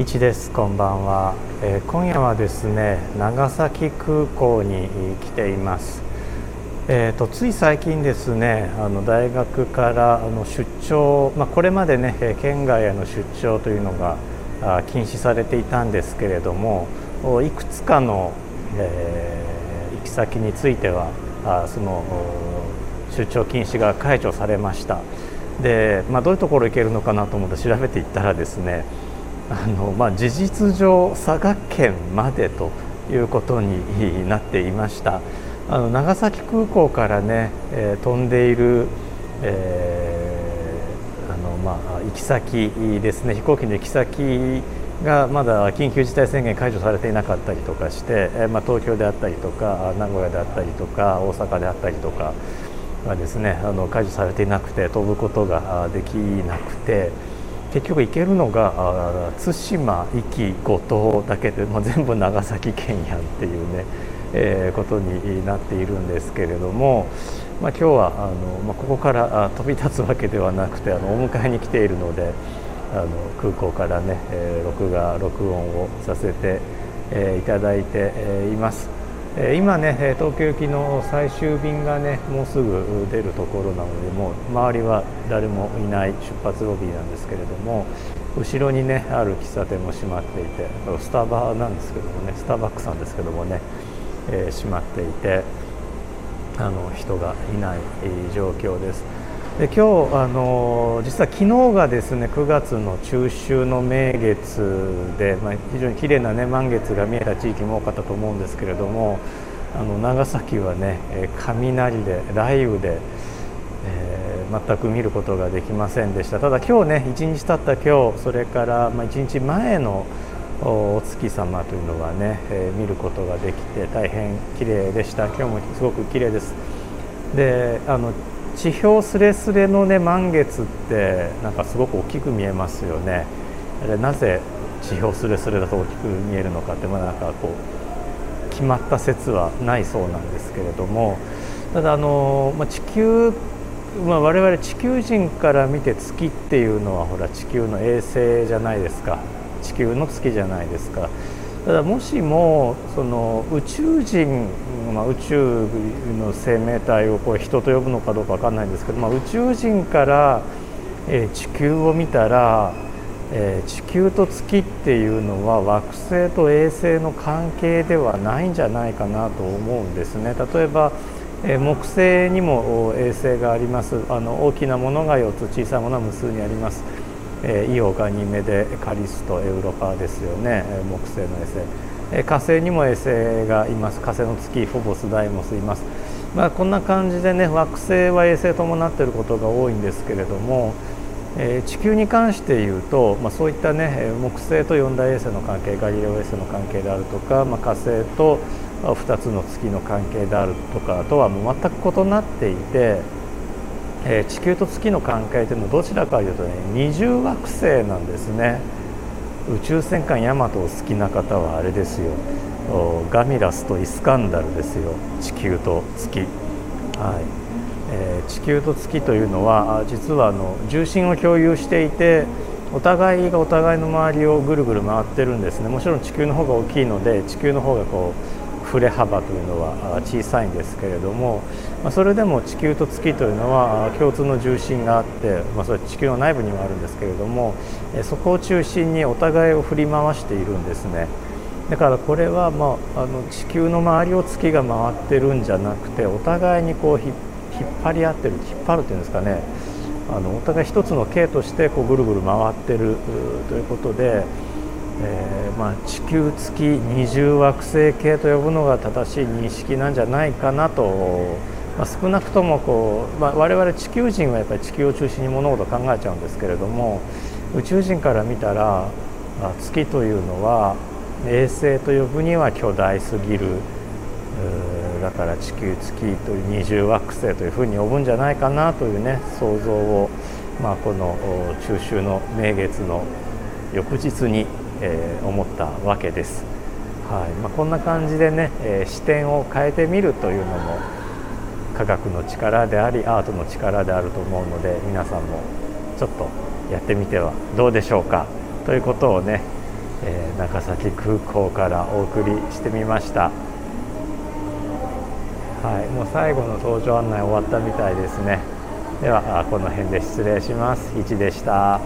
一ですこんばんは、えー、今夜はですね長崎空港に来ています。えーと、つい最近ですねあの大学からあの出張、まあ、これまでね県外への出張というのが禁止されていたんですけれどもいくつかの、えー、行き先についてはあその出張禁止が解除されました。で、まあ、どういうところ行けるのかなと思って調べていったらですねあの、まあ、事実上佐賀県までということになっていましたあの長崎空港からね、えー、飛んでいる、えー、あのまあ、行き先ですね飛行機の行き先がまだ緊急事態宣言解除されていなかったりとかして、えー、まあ、東京であったりとか名古屋であったりとか大阪であったりとかがですねあの解除されていなくて飛ぶことができなくて。結局行けるのが対馬壱岐五島だけで、まあ、全部長崎県やんっていうね、えー、ことになっているんですけれども、まあ、今日はあの、まあ、ここから飛び立つわけではなくてあのお迎えに来ているのであの空港からね、えー、録画録音をさせて、えー、いただいて、えいます。今ね東京行きの最終便がねもうすぐ出るところなのでもう周りは誰もいない出発ロビーなんですけれども後ろにねある喫茶店も閉まっていてスタバなんですけどもねスターバックスなんですけどもね、えー、閉まっていてあの人がいない状況です。で今日あの実は昨日がですね9月の中秋の名月で、まあ、非常に綺麗なね満月が見えた地域も多かったと思うんですけれどもあの長崎はね雷で雷雨で、えー、全く見ることができませんでした。ただ今日ね1日経った今日それから、まあ、1日前のお月様というのはね、えー、見ることができて大変綺麗でした。今日もすごく綺麗です。であの地表すれすれのね満月ってなんかすごく大きく見えますよね。なぜ地表すれすれだと大きく見えるのかってまあなんかこう決まった説はないそうなんですけれども。ただあの、まあ、地球まあ、我々地球人から見て月っていうのはほら地球の衛星じゃないですか。地球の月じゃないですか。ただもしもその宇宙人、まあ、宇宙の生命体をこう人と呼ぶのかどうか分かんないんですけど、まあ、宇宙人から、えー、地球を見たら、えー、地球と月っていうのは惑星と衛星の関係ではないんじゃないかなと思うんですね。例えばえ木星にも衛星がありますあの大きなものが4つ小さいものは無数にありますえイオガニメデカリストエウロパですよね。木星の衛星、え火星にも衛星がいます。火星の月フォボスダイモスいます。まあ、こんな感じでね惑星は衛星伴っていることが多いんですけれども、え地球に関して言うと、まあ、そういったね木星と四大衛星の関係ガリレオ衛星の関係であるとか、まあ、火星と2つの月の関係であるとかとはもう全く異なっていてえ、地球と月の関係というのはどちらかというとね二重惑星なんですね。宇宙戦艦ヤマトを好きな方はあれですよ。ガミラスとイスカンダルですよ。地球と月、はい。えー、地球と月というのは実はあの重心を共有していてお互いがお互いの周りをぐるぐる回ってるんですね。もちろん地球の方が大きいので地球の方がこう振れ幅というのは小さいんですけれども、まそれでも地球と月というのは共通の重心があって、まあ、それは地球の内部にもあるんですけれどもそこを中心にお互いを振り回しているんですね。だからこれは、まあ、あの地球の周りを月が回ってるんじゃなくてお互いにこう引っ張り合ってる引っ張るというんですかねあのお互い一つの形としてこうぐるぐる回ってるということで。えー、まあ、地球月二重惑星系と呼ぶのが正しい認識なんじゃないかなと、まあ、少なくともこう、まあ、我々地球人はやっぱり地球を中心に物事を考えちゃうんですけれども宇宙人から見たらあ月というのは衛星と呼ぶには巨大すぎるだから地球月という二重惑星というふうに呼ぶんじゃないかなというね想像を、まあ、この中秋の名月の翌日にえー、思ったわけです。はい。まあ、こんな感じでね、えー、視点を変えてみるというのも科学の力でありアートの力であると思うので皆さんもちょっとやってみてはどうでしょうか。ということをね、えー、長崎空港からお送りしてみました。はい。もう最後の搭乗案内終わったみたいですね。ではこの辺で失礼します。1でした。